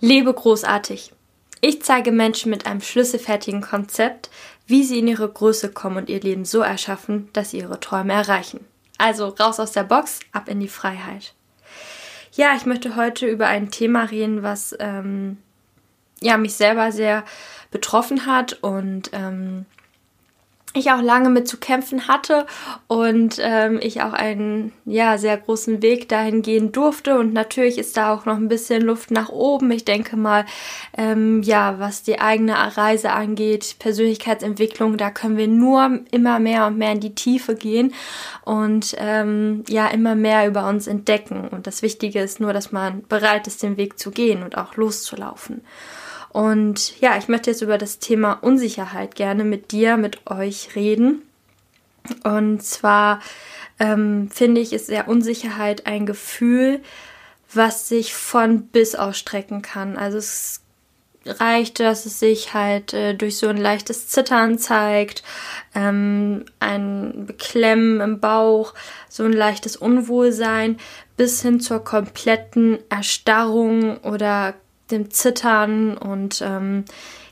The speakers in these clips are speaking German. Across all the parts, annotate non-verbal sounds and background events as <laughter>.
Lebe großartig. Ich zeige Menschen mit einem schlüsselfertigen Konzept, wie sie in ihre Größe kommen und ihr Leben so erschaffen, dass sie ihre Träume erreichen. Also raus aus der Box, ab in die Freiheit. Ja, ich möchte heute über ein Thema reden, was ähm, ja mich selber sehr betroffen hat und ähm, ich auch lange mit zu kämpfen hatte und ähm, ich auch einen ja sehr großen Weg dahin gehen durfte und natürlich ist da auch noch ein bisschen Luft nach oben. Ich denke mal, ähm, ja, was die eigene Reise angeht, Persönlichkeitsentwicklung, da können wir nur immer mehr und mehr in die Tiefe gehen und ähm, ja immer mehr über uns entdecken. Und das Wichtige ist nur, dass man bereit ist, den Weg zu gehen und auch loszulaufen. Und ja, ich möchte jetzt über das Thema Unsicherheit gerne mit dir, mit euch reden. Und zwar ähm, finde ich, ist ja Unsicherheit ein Gefühl, was sich von bis ausstrecken kann. Also es reicht, dass es sich halt äh, durch so ein leichtes Zittern zeigt, ähm, ein Beklemmen im Bauch, so ein leichtes Unwohlsein, bis hin zur kompletten Erstarrung oder dem Zittern und ähm,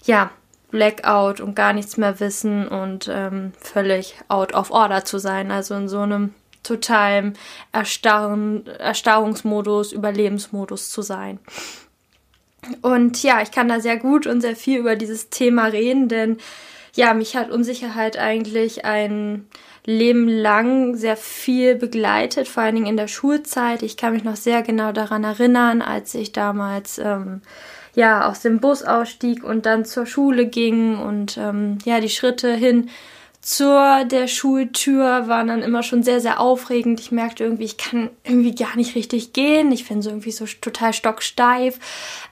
ja, Blackout und gar nichts mehr wissen und ähm, völlig out of order zu sein. Also in so einem totalen Erstarren, Erstarrungsmodus, Überlebensmodus zu sein. Und ja, ich kann da sehr gut und sehr viel über dieses Thema reden, denn ja, mich hat Unsicherheit eigentlich ein Leben lang sehr viel begleitet, vor allen Dingen in der Schulzeit. Ich kann mich noch sehr genau daran erinnern, als ich damals ähm, ja aus dem Bus ausstieg und dann zur Schule ging und ähm, ja die Schritte hin zur der Schultür waren dann immer schon sehr, sehr aufregend. Ich merkte irgendwie, ich kann irgendwie gar nicht richtig gehen. Ich bin so irgendwie so total stocksteif.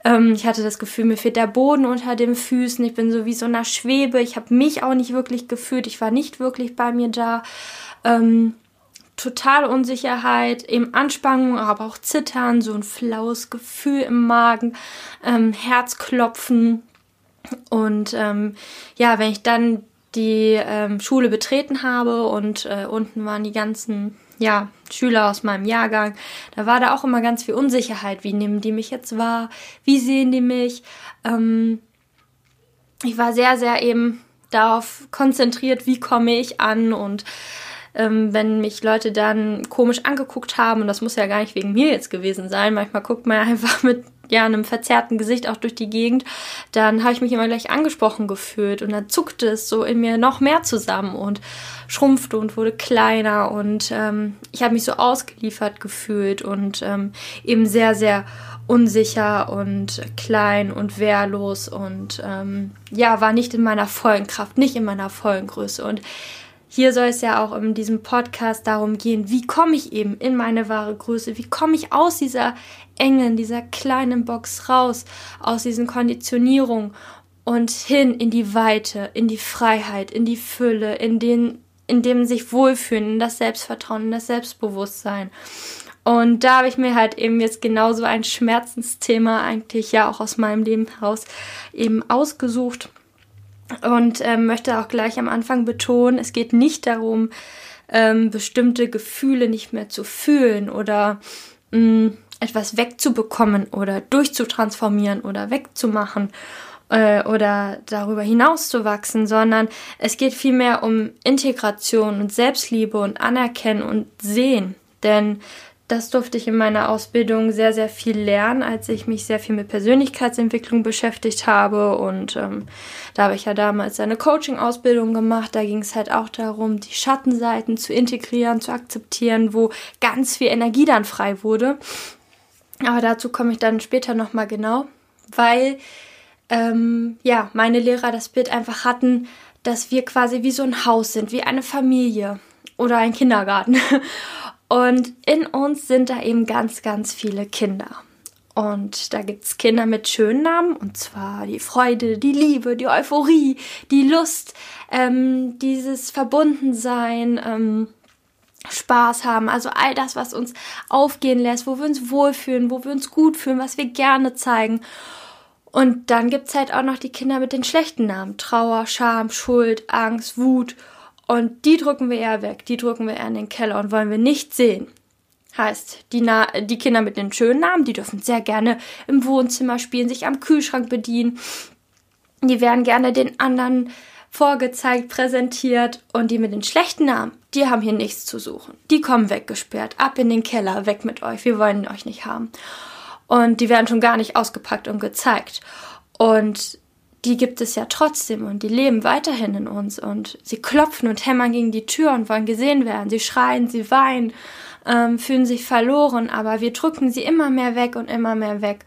Ähm, ich hatte das Gefühl, mir fehlt der Boden unter den Füßen. Ich bin so wie so einer Schwebe. Ich habe mich auch nicht wirklich gefühlt. Ich war nicht wirklich bei mir da. Ähm, total Unsicherheit, eben Anspannung, aber auch Zittern, so ein flaues Gefühl im Magen, ähm, Herzklopfen. Und ähm, ja, wenn ich dann die ähm, Schule betreten habe und äh, unten waren die ganzen ja, Schüler aus meinem Jahrgang. Da war da auch immer ganz viel Unsicherheit. Wie nehmen die mich jetzt wahr? Wie sehen die mich? Ähm, ich war sehr, sehr eben darauf konzentriert, wie komme ich an und ähm, wenn mich Leute dann komisch angeguckt haben, und das muss ja gar nicht wegen mir jetzt gewesen sein, manchmal guckt man <laughs> einfach mit ja, einem verzerrten Gesicht auch durch die Gegend, dann habe ich mich immer gleich angesprochen gefühlt und dann zuckte es so in mir noch mehr zusammen und schrumpfte und wurde kleiner und ähm, ich habe mich so ausgeliefert gefühlt und ähm, eben sehr, sehr unsicher und klein und wehrlos und ähm, ja, war nicht in meiner vollen Kraft, nicht in meiner vollen Größe und hier soll es ja auch in diesem Podcast darum gehen, wie komme ich eben in meine wahre Größe, wie komme ich aus dieser engen, dieser kleinen Box raus, aus diesen Konditionierungen und hin in die Weite, in die Freiheit, in die Fülle, in den, in dem sich wohlfühlen, in das Selbstvertrauen, in das Selbstbewusstsein. Und da habe ich mir halt eben jetzt genauso ein Schmerzensthema eigentlich ja auch aus meinem Leben heraus eben ausgesucht und ähm, möchte auch gleich am Anfang betonen, es geht nicht darum, ähm, bestimmte Gefühle nicht mehr zu fühlen oder mh, mm, etwas wegzubekommen oder durchzutransformieren oder wegzumachen äh, oder darüber hinaus zu wachsen, sondern es geht vielmehr um Integration und Selbstliebe und Anerkennen und Sehen. Denn das durfte ich in meiner Ausbildung sehr, sehr viel lernen, als ich mich sehr viel mit Persönlichkeitsentwicklung beschäftigt habe. Und ähm, da habe ich ja damals eine Coaching-Ausbildung gemacht. Da ging es halt auch darum, die Schattenseiten zu integrieren, zu akzeptieren, wo ganz viel Energie dann frei wurde. Aber dazu komme ich dann später nochmal genau, weil ähm, ja, meine Lehrer das Bild einfach hatten, dass wir quasi wie so ein Haus sind, wie eine Familie oder ein Kindergarten. Und in uns sind da eben ganz, ganz viele Kinder. Und da gibt es Kinder mit schönen Namen, und zwar die Freude, die Liebe, die Euphorie, die Lust, ähm, dieses Verbundensein, ähm, Spaß haben, also all das, was uns aufgehen lässt, wo wir uns wohlfühlen, wo wir uns gut fühlen, was wir gerne zeigen. Und dann gibt es halt auch noch die Kinder mit den schlechten Namen. Trauer, Scham, Schuld, Angst, Wut und die drücken wir eher weg, die drücken wir eher in den Keller und wollen wir nicht sehen. Heißt, die, Na die Kinder mit den schönen Namen, die dürfen sehr gerne im Wohnzimmer spielen, sich am Kühlschrank bedienen. Die werden gerne den anderen vorgezeigt, präsentiert und die mit den schlechten Namen, die haben hier nichts zu suchen. Die kommen weggesperrt, ab in den Keller, weg mit euch, wir wollen euch nicht haben. Und die werden schon gar nicht ausgepackt und gezeigt. Und die gibt es ja trotzdem und die leben weiterhin in uns und sie klopfen und hämmern gegen die Tür und wollen gesehen werden. Sie schreien, sie weinen, ähm, fühlen sich verloren, aber wir drücken sie immer mehr weg und immer mehr weg.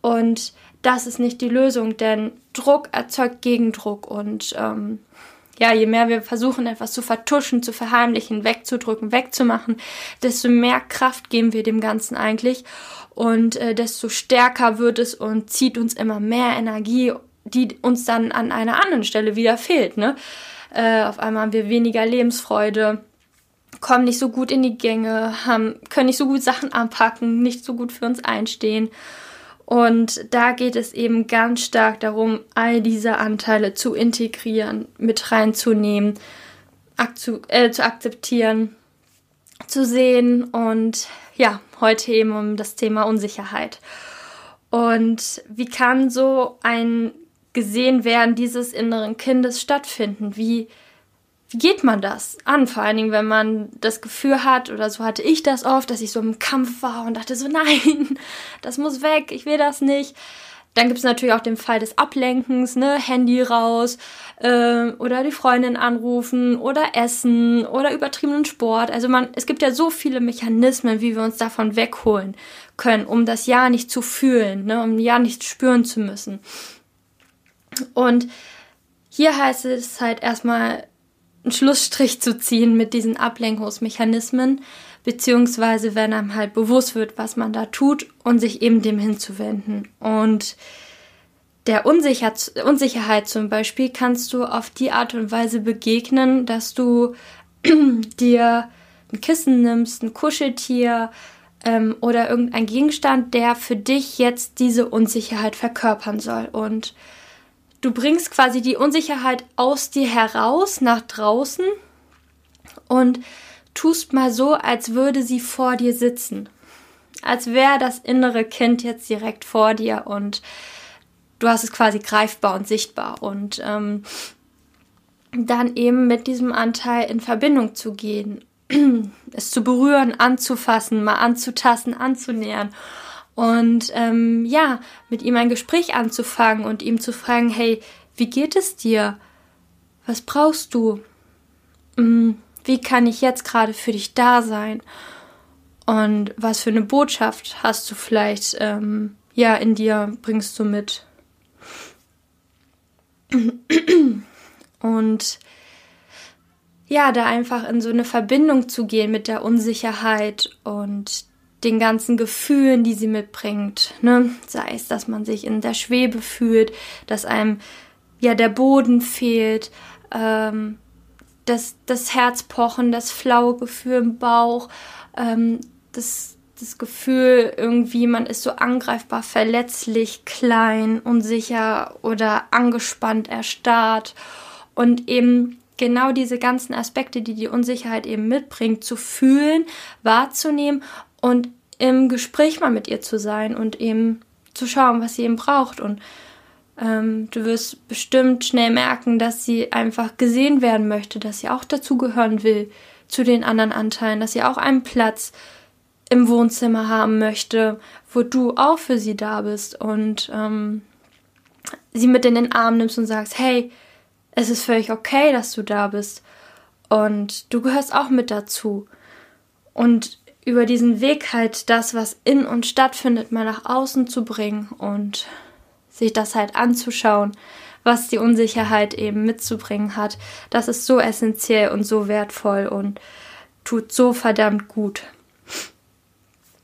Und das ist nicht die Lösung, denn Druck erzeugt Gegendruck und ähm, ja, je mehr wir versuchen, etwas zu vertuschen, zu verheimlichen, wegzudrücken, wegzumachen, desto mehr Kraft geben wir dem Ganzen eigentlich und äh, desto stärker wird es und zieht uns immer mehr Energie, die uns dann an einer anderen Stelle wieder fehlt. Ne? Äh, auf einmal haben wir weniger Lebensfreude, kommen nicht so gut in die Gänge, haben, können nicht so gut Sachen anpacken, nicht so gut für uns einstehen. Und da geht es eben ganz stark darum, all diese Anteile zu integrieren, mit reinzunehmen, äh, zu akzeptieren, zu sehen und ja, heute eben um das Thema Unsicherheit. Und wie kann so ein gesehen werden dieses inneren Kindes stattfinden? Wie wie geht man das an? Vor allen Dingen, wenn man das Gefühl hat, oder so hatte ich das oft, dass ich so im Kampf war und dachte so, <laughs> nein, das muss weg, ich will das nicht. Dann gibt es natürlich auch den Fall des Ablenkens, ne, Handy raus äh, oder die Freundin anrufen oder Essen oder übertriebenen Sport. Also man, es gibt ja so viele Mechanismen, wie wir uns davon wegholen können, um das Ja nicht zu fühlen, ne, um Ja nicht spüren zu müssen. Und hier heißt es halt erstmal einen Schlussstrich zu ziehen mit diesen Ablenkungsmechanismen, beziehungsweise wenn einem halt bewusst wird, was man da tut und sich eben dem hinzuwenden. Und der Unsicher Unsicherheit zum Beispiel kannst du auf die Art und Weise begegnen, dass du <clears throat> dir ein Kissen nimmst, ein Kuscheltier ähm, oder irgendein Gegenstand, der für dich jetzt diese Unsicherheit verkörpern soll. Und Du bringst quasi die Unsicherheit aus dir heraus nach draußen und tust mal so, als würde sie vor dir sitzen. Als wäre das innere Kind jetzt direkt vor dir und du hast es quasi greifbar und sichtbar. Und ähm, dann eben mit diesem Anteil in Verbindung zu gehen, <clears throat> es zu berühren, anzufassen, mal anzutasten, anzunähern und ähm, ja, mit ihm ein Gespräch anzufangen und ihm zu fragen, hey, wie geht es dir? Was brauchst du? Hm, wie kann ich jetzt gerade für dich da sein? Und was für eine Botschaft hast du vielleicht ähm, ja in dir bringst du mit? Und ja, da einfach in so eine Verbindung zu gehen mit der Unsicherheit und den ganzen Gefühlen, die sie mitbringt. Ne? Sei es, dass man sich in der Schwebe fühlt, dass einem ja der Boden fehlt, ähm, das, das Herzpochen, das flaue Gefühl im Bauch, ähm, das, das Gefühl, irgendwie man ist so angreifbar, verletzlich, klein, unsicher oder angespannt, erstarrt. Und eben genau diese ganzen Aspekte, die die Unsicherheit eben mitbringt, zu fühlen, wahrzunehmen und im Gespräch mal mit ihr zu sein und eben zu schauen, was sie eben braucht. Und ähm, du wirst bestimmt schnell merken, dass sie einfach gesehen werden möchte, dass sie auch dazugehören will zu den anderen Anteilen, dass sie auch einen Platz im Wohnzimmer haben möchte, wo du auch für sie da bist und ähm, sie mit in den Arm nimmst und sagst, hey, es ist völlig okay, dass du da bist und du gehörst auch mit dazu. Und über diesen Weg halt das, was in uns stattfindet, mal nach außen zu bringen und sich das halt anzuschauen, was die Unsicherheit eben mitzubringen hat. Das ist so essentiell und so wertvoll und tut so verdammt gut.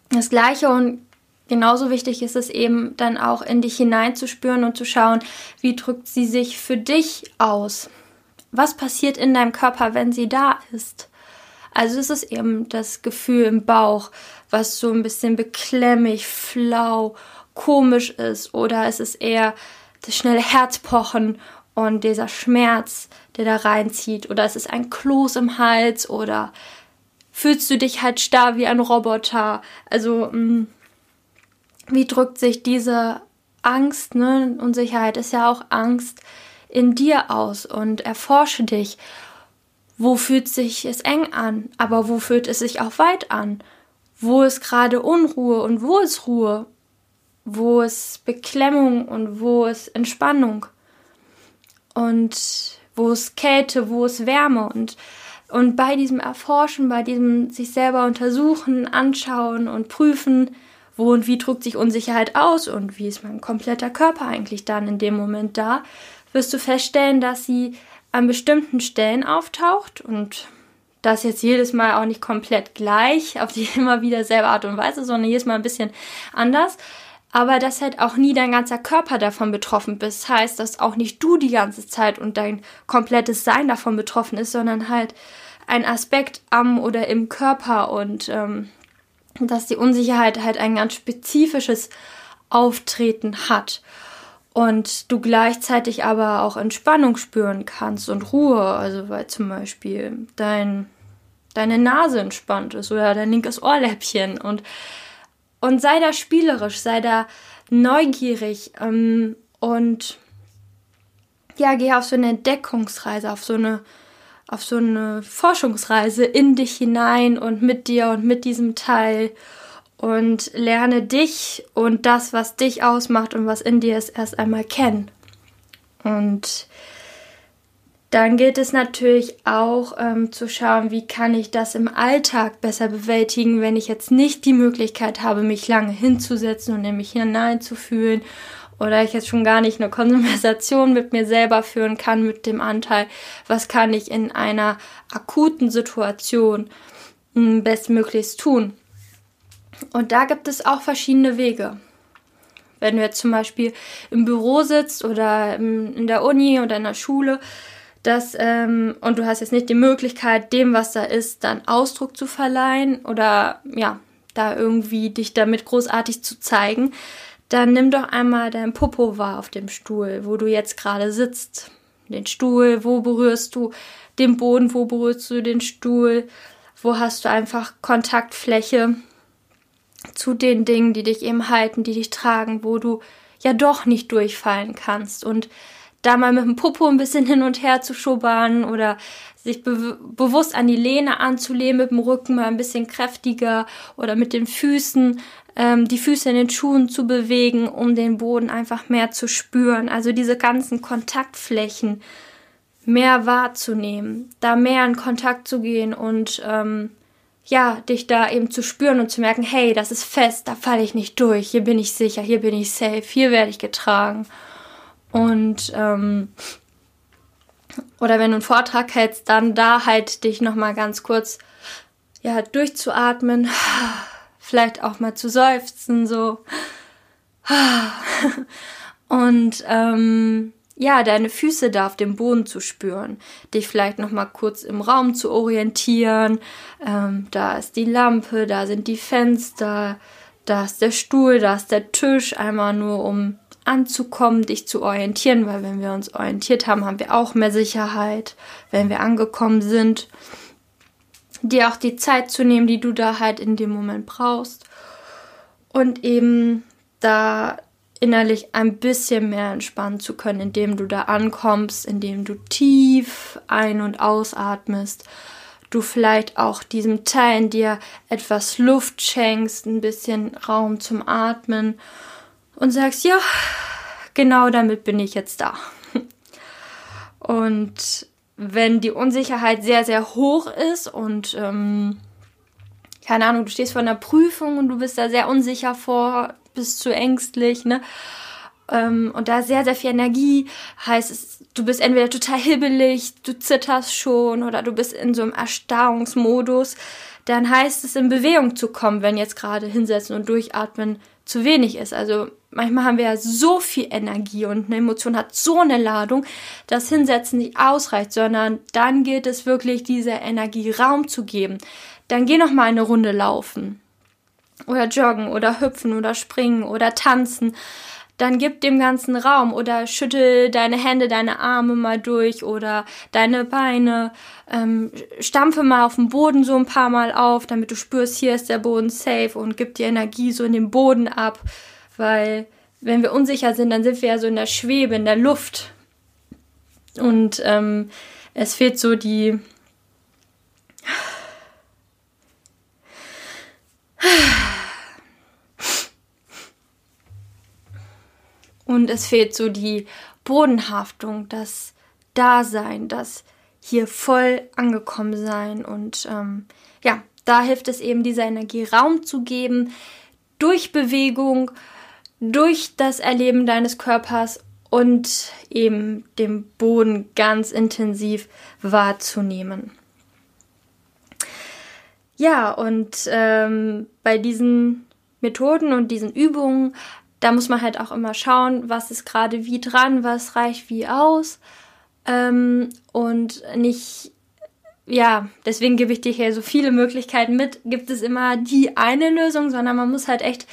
Das gleiche und genauso wichtig ist es eben dann auch in dich hineinzuspüren und zu schauen, wie drückt sie sich für dich aus? Was passiert in deinem Körper, wenn sie da ist? Also es ist eben das Gefühl im Bauch, was so ein bisschen beklemmig, flau, komisch ist. Oder es ist eher das schnelle Herzpochen und dieser Schmerz, der da reinzieht. Oder es ist ein Kloß im Hals oder fühlst du dich halt starr wie ein Roboter? Also, mh, mm, wie drückt sich diese Angst, ne? Unsicherheit ist ja auch Angst in dir aus und erforsche dich. Wo fühlt sich es eng an, aber wo fühlt es sich auch weit an? Wo ist gerade Unruhe und wo ist Ruhe? Wo ist Beklemmung und wo ist Entspannung? Und wo ist Kälte, wo ist Wärme? Und, und bei diesem Erforschen, bei diesem sich selber untersuchen, anschauen und prüfen, wo und wie drückt sich Unsicherheit aus und wie ist mein kompletter Körper eigentlich dann in dem Moment da, wirst du feststellen, dass sie an bestimmten Stellen auftaucht und das jetzt jedes Mal auch nicht komplett gleich, auf die <laughs> immer wieder selbe Art und Weise, sondern jedes Mal ein bisschen anders. Aber dass halt auch nie dein ganzer Körper davon betroffen bist. Heißt, dass auch nicht du die ganze Zeit und dein komplettes Sein davon betroffen ist, sondern halt ein Aspekt am oder im Körper und ähm, dass die Unsicherheit halt ein ganz spezifisches Auftreten hat und du gleichzeitig aber auch Entspannung spüren kannst und Ruhe, also weil zum Beispiel dein, deine Nase entspannt ist oder dein linkes Ohrläppchen. Und, und sei da spielerisch, sei da neugierig ähm, und ja, geh auf so eine Entdeckungsreise, auf so eine auf so eine Forschungsreise in dich hinein und mit dir und mit diesem Teil und lerne dich und das, was dich ausmacht und was in dir ist, erst einmal kennen. Und dann gilt es natürlich auch ähm, zu schauen, wie kann ich das im Alltag besser bewältigen, wenn ich jetzt nicht die Möglichkeit habe, mich lange hinzusetzen und in mich hineinzufühlen oder ich jetzt schon gar nicht eine Konversation mit mir selber führen kann mit dem Anteil, was kann ich in einer akuten Situation hm, bestmöglichst tun. Und da gibt es auch verschiedene Wege. Wenn du jetzt zum Beispiel im Büro sitzt oder in der Uni oder in der Schule, das, ähm, und du hast jetzt nicht die Möglichkeit, dem, was da ist, dann Ausdruck zu verleihen oder ja, da irgendwie dich damit großartig zu zeigen, dann nimm doch einmal dein Popo wahr auf dem Stuhl, wo du jetzt gerade sitzt. Den Stuhl, wo berührst du den Boden, wo berührst du den Stuhl, wo hast du einfach Kontaktfläche zu den Dingen, die dich eben halten, die dich tragen, wo du ja doch nicht durchfallen kannst und da mal mit dem Popo ein bisschen hin und her zu schubbern oder sich be bewusst an die Lehne anzulehnen, mit dem Rücken mal ein bisschen kräftiger oder mit den Füßen ähm, die Füße in den Schuhen zu bewegen, um den Boden einfach mehr zu spüren. Also diese ganzen Kontaktflächen mehr wahrzunehmen, da mehr in Kontakt zu gehen und ähm, ja, dich da eben zu spüren und zu merken, hey, das ist fest, da falle ich nicht durch, hier bin ich sicher, hier bin ich safe, hier werde ich getragen. Und ähm, oder wenn du einen Vortrag hältst, dann da halt dich nochmal ganz kurz ja, durchzuatmen <sighs> vielleicht auch mal zu seufzen, so. <sighs> Und ähm, ja, deine Füße da auf dem Boden zu spüren, dich vielleicht noch mal kurz im Raum zu orientieren. Ähm, da ist die Lampe, da sind die Fenster, da ist der Stuhl, da ist der Tisch, einmal nur um anzukommen, dich zu orientieren, weil wenn wir uns orientiert haben, haben wir auch mehr Sicherheit, wenn wir angekommen sind. Dir auch die Zeit zu nehmen, die du da halt in dem Moment brauchst. Und eben da innerlich ein bisschen mehr entspannen zu können, indem du da ankommst, indem du tief ein- und ausatmest, du vielleicht auch diesem Teil in dir etwas Luft schenkst, ein bisschen Raum zum Atmen und sagst, ja, genau damit bin ich jetzt da. Und wenn die Unsicherheit sehr, sehr hoch ist und ähm, keine Ahnung, du stehst vor einer Prüfung und du bist da sehr unsicher vor, bist zu ängstlich, ne? Ähm, und da sehr, sehr viel Energie heißt es, du bist entweder total hibbelig, du zitterst schon oder du bist in so einem Erstarrungsmodus, dann heißt es in Bewegung zu kommen, wenn jetzt gerade hinsetzen und durchatmen zu wenig ist. Also manchmal haben wir ja so viel Energie und eine Emotion hat so eine Ladung, dass Hinsetzen nicht ausreicht, sondern dann gilt es wirklich, dieser Energie Raum zu geben. Dann geh noch mal eine Runde laufen oder joggen oder hüpfen oder springen oder tanzen. dann gib dem ganzen Raum oder schüttel deine Hände, deine Arme mal durch oder deine Beine, ähm, stampfe mal auf dem Boden so ein paar Mal auf, damit du spürst, hier ist der Boden safe und gib die Energie so in den Boden ab, weil wenn wir unsicher sind, dann sind wir ja so in der Schwebe, in der Luft. Und ähm, es fehlt so die Und es fehlt so die Bodenhaftung, das Dasein, das hier voll angekommen sein. Und ähm, ja, da hilft es eben, dieser Energie Raum zu geben, durch Bewegung, durch das Erleben deines Körpers und eben den Boden ganz intensiv wahrzunehmen. Ja, und ähm, bei diesen Methoden und diesen Übungen da muss man halt auch immer schauen, was ist gerade wie dran, was reicht wie aus. Ähm, und nicht, ja, deswegen gebe ich dir hier so viele Möglichkeiten mit. Gibt es immer die eine Lösung, sondern man muss halt echt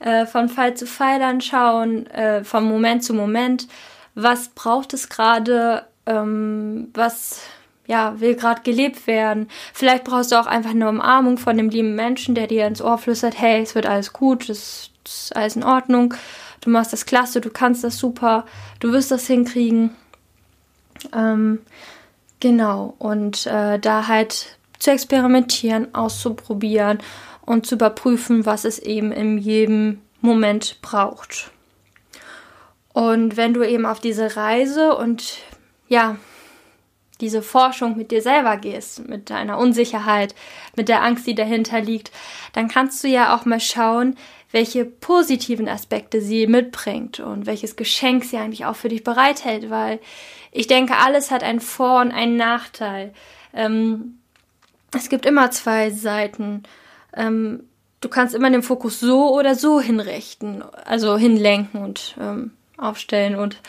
äh, von Fall zu Fall dann schauen, äh, von Moment zu Moment, was braucht es gerade, ähm, was ja, will gerade gelebt werden. Vielleicht brauchst du auch einfach eine Umarmung von dem lieben Menschen, der dir ins Ohr flüstert, hey, es wird alles gut, es ist alles in Ordnung, du machst das klasse, du kannst das super, du wirst das hinkriegen. Ähm, genau, und äh, da halt zu experimentieren, auszuprobieren und zu überprüfen, was es eben in jedem Moment braucht. Und wenn du eben auf diese Reise und ja, diese Forschung mit dir selber gehst, mit deiner Unsicherheit, mit der Angst, die dahinter liegt, dann kannst du ja auch mal schauen, welche positiven Aspekte sie mitbringt und welches Geschenk sie eigentlich auch für dich bereithält, weil ich denke, alles hat einen Vor- und einen Nachteil. Ähm, es gibt immer zwei Seiten. Ähm, du kannst immer den Fokus so oder so hinrichten, also hinlenken und ähm, aufstellen. Und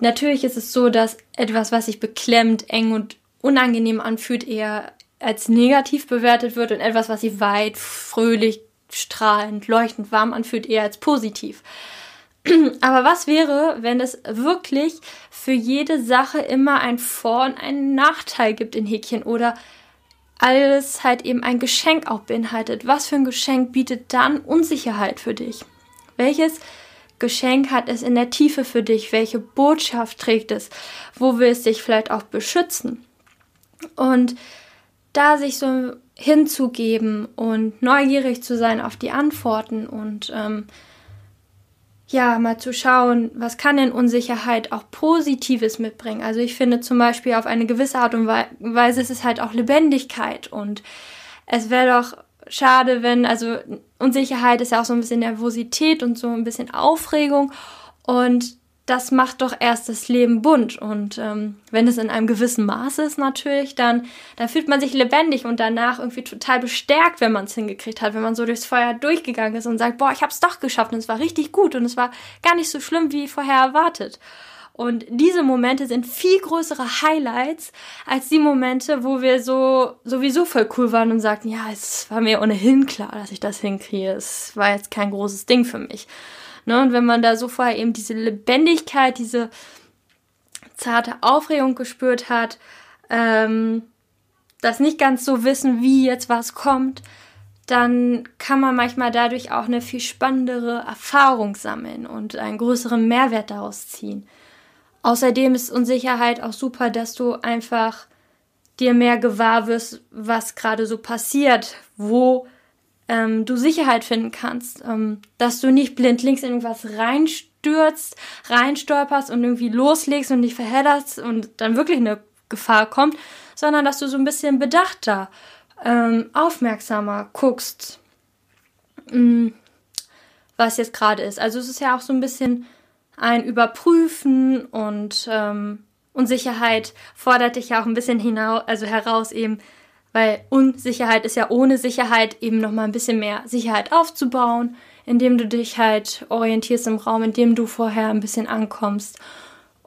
natürlich ist es so, dass etwas, was sich beklemmt, eng und unangenehm anfühlt, eher als negativ bewertet wird und etwas, was sich weit, fröhlich, strahlend, leuchtend warm anfühlt, eher als positiv. <clears throat> Aber was wäre, wenn es wirklich für jede Sache immer ein Vor- und einen Nachteil gibt in Häkchen oder alles halt eben ein Geschenk auch beinhaltet? Was für ein Geschenk bietet dann Unsicherheit für dich? Welches Geschenk hat es in der Tiefe für dich? Welche Botschaft trägt es? Wo will es dich vielleicht auch beschützen? Und da sich so hinzugeben und neugierig zu sein auf die Antworten und ähm, ja, mal zu schauen, was kann denn Unsicherheit auch Positives mitbringen. Also ich finde zum Beispiel auf eine gewisse Art und Weise ist es halt auch Lebendigkeit und es wäre doch schade, wenn, also Unsicherheit ist ja auch so ein bisschen Nervosität und so ein bisschen Aufregung und das macht doch erst das Leben bunt. Und ähm, wenn es in einem gewissen Maße ist natürlich, dann, dann fühlt man sich lebendig und danach irgendwie total bestärkt, wenn man es hingekriegt hat, wenn man so durchs Feuer durchgegangen ist und sagt, boah, ich habe es doch geschafft und es war richtig gut und es war gar nicht so schlimm wie vorher erwartet. Und diese Momente sind viel größere Highlights als die Momente, wo wir so sowieso voll cool waren und sagten, ja, es war mir ohnehin klar, dass ich das hinkriege. Es war jetzt kein großes Ding für mich. Ne? Und wenn man da so vorher eben diese Lebendigkeit, diese zarte Aufregung gespürt hat, ähm, das nicht ganz so wissen, wie jetzt was kommt, dann kann man manchmal dadurch auch eine viel spannendere Erfahrung sammeln und einen größeren Mehrwert daraus ziehen. Außerdem ist Unsicherheit auch super, dass du einfach dir mehr gewahr wirst, was gerade so passiert, wo ähm, du Sicherheit finden kannst, ähm, dass du nicht blindlings in irgendwas reinstürzt, reinstolperst und irgendwie loslegst und dich verhedderst und dann wirklich eine Gefahr kommt, sondern dass du so ein bisschen bedachter, ähm, aufmerksamer guckst, mh, mm, was jetzt gerade ist. Also es ist ja auch so ein bisschen ein Überprüfen und ähm, Unsicherheit fordert dich ja auch ein bisschen hinaus, also heraus eben weil Unsicherheit ist ja ohne Sicherheit eben noch mal ein bisschen mehr Sicherheit aufzubauen, indem du dich halt orientierst im Raum, indem du vorher ein bisschen ankommst.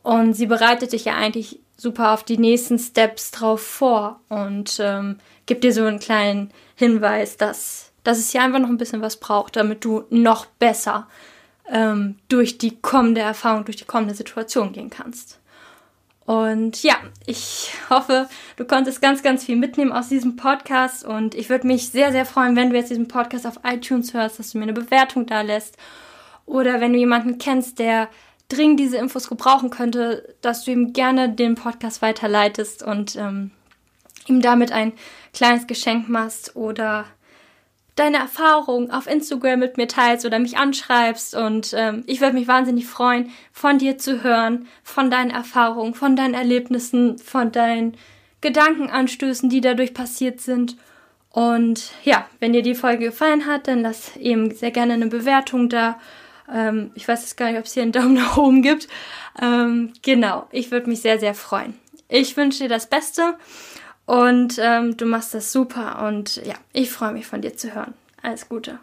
Und sie bereitet dich ja eigentlich super auf die nächsten Steps drauf vor und ähm, gibt dir so einen kleinen Hinweis, dass, dass es hier einfach noch ein bisschen was braucht, damit du noch besser ähm, durch die kommende Erfahrung, durch die kommende Situation gehen kannst. Und ja, ich hoffe, du konntest ganz, ganz viel mitnehmen aus diesem Podcast. Und ich würde mich sehr, sehr freuen, wenn du jetzt diesen Podcast auf iTunes hörst, dass du mir eine Bewertung da lässt. Oder wenn du jemanden kennst, der dringend diese Infos gebrauchen könnte, dass du ihm gerne den Podcast weiterleitest und ähm, ihm damit ein kleines Geschenk machst oder deine Erfahrungen auf Instagram mit mir teilst oder mich anschreibst. Und ähm, ich würde mich wahnsinnig freuen, von dir zu hören, von deinen Erfahrungen, von deinen Erlebnissen, von deinen Gedankenanstößen, die dadurch passiert sind. Und ja, wenn dir die Folge gefallen hat, dann lass eben sehr gerne eine Bewertung da. Ähm, ich weiß jetzt gar nicht, ob es hier einen Daumen <laughs> nach oben gibt. Ähm, genau, ich würde mich sehr, sehr freuen. Ich wünsche dir das Beste und ähm, du machst das super und ja, ich freue mich von dir zu hören. Alles Gute.